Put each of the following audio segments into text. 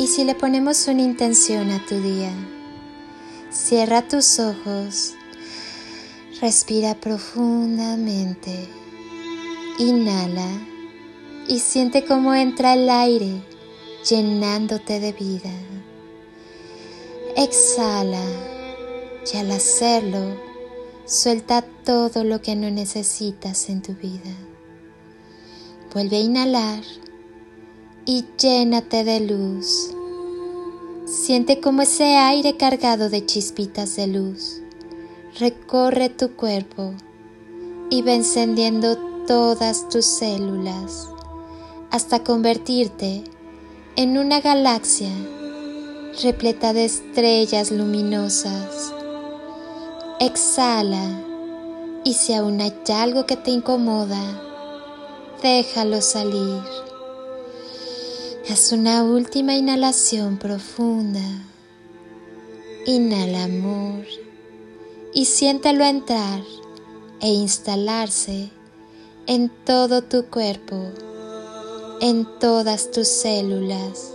¿Y si le ponemos una intención a tu día? Cierra tus ojos, respira profundamente, inhala y siente cómo entra el aire llenándote de vida. Exhala y al hacerlo, suelta todo lo que no necesitas en tu vida. Vuelve a inhalar y llénate de luz. Siente como ese aire cargado de chispitas de luz recorre tu cuerpo y va encendiendo todas tus células hasta convertirte en una galaxia repleta de estrellas luminosas. Exhala y si aún hay algo que te incomoda, déjalo salir. Haz una última inhalación profunda. Inhala amor y siéntelo entrar e instalarse en todo tu cuerpo, en todas tus células,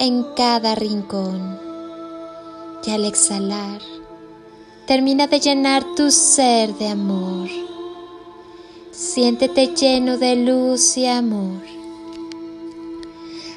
en cada rincón. Y al exhalar, termina de llenar tu ser de amor. Siéntete lleno de luz y amor.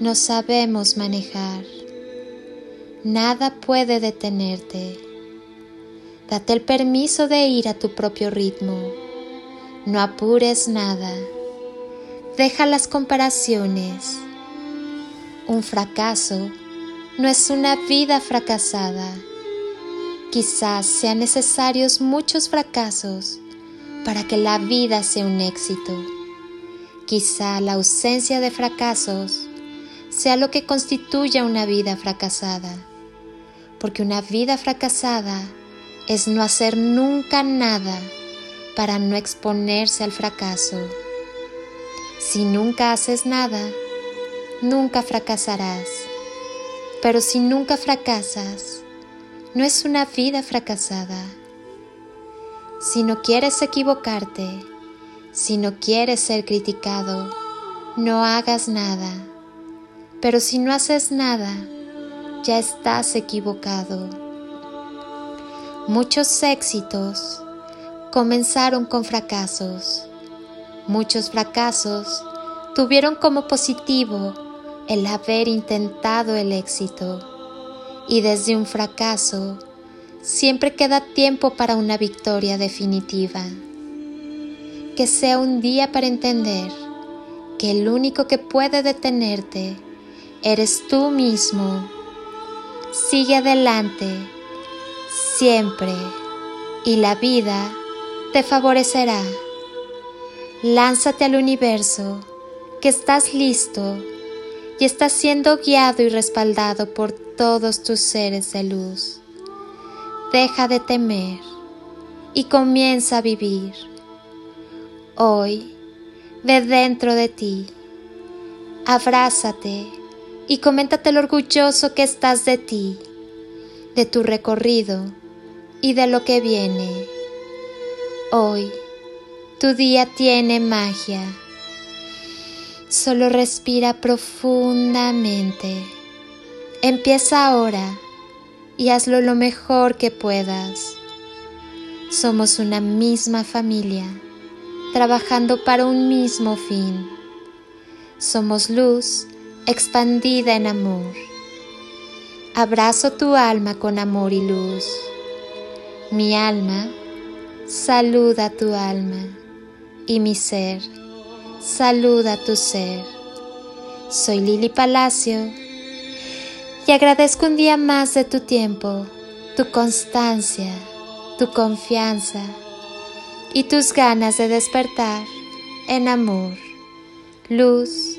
no sabemos manejar. Nada puede detenerte. Date el permiso de ir a tu propio ritmo. No apures nada. Deja las comparaciones. Un fracaso no es una vida fracasada. Quizás sean necesarios muchos fracasos para que la vida sea un éxito. Quizá la ausencia de fracasos sea lo que constituya una vida fracasada, porque una vida fracasada es no hacer nunca nada para no exponerse al fracaso. Si nunca haces nada, nunca fracasarás. Pero si nunca fracasas, no es una vida fracasada. Si no quieres equivocarte, si no quieres ser criticado, no hagas nada. Pero si no haces nada, ya estás equivocado. Muchos éxitos comenzaron con fracasos. Muchos fracasos tuvieron como positivo el haber intentado el éxito. Y desde un fracaso siempre queda tiempo para una victoria definitiva. Que sea un día para entender que el único que puede detenerte eres tú mismo. Sigue adelante, siempre, y la vida te favorecerá. Lánzate al universo, que estás listo y estás siendo guiado y respaldado por todos tus seres de luz. Deja de temer y comienza a vivir. Hoy, de dentro de ti, abrázate y coméntate lo orgulloso que estás de ti, de tu recorrido y de lo que viene. Hoy, tu día tiene magia. Solo respira profundamente. Empieza ahora y hazlo lo mejor que puedas. Somos una misma familia, trabajando para un mismo fin. Somos luz expandida en amor. Abrazo tu alma con amor y luz. Mi alma saluda tu alma y mi ser saluda tu ser. Soy Lili Palacio y agradezco un día más de tu tiempo, tu constancia, tu confianza y tus ganas de despertar en amor, luz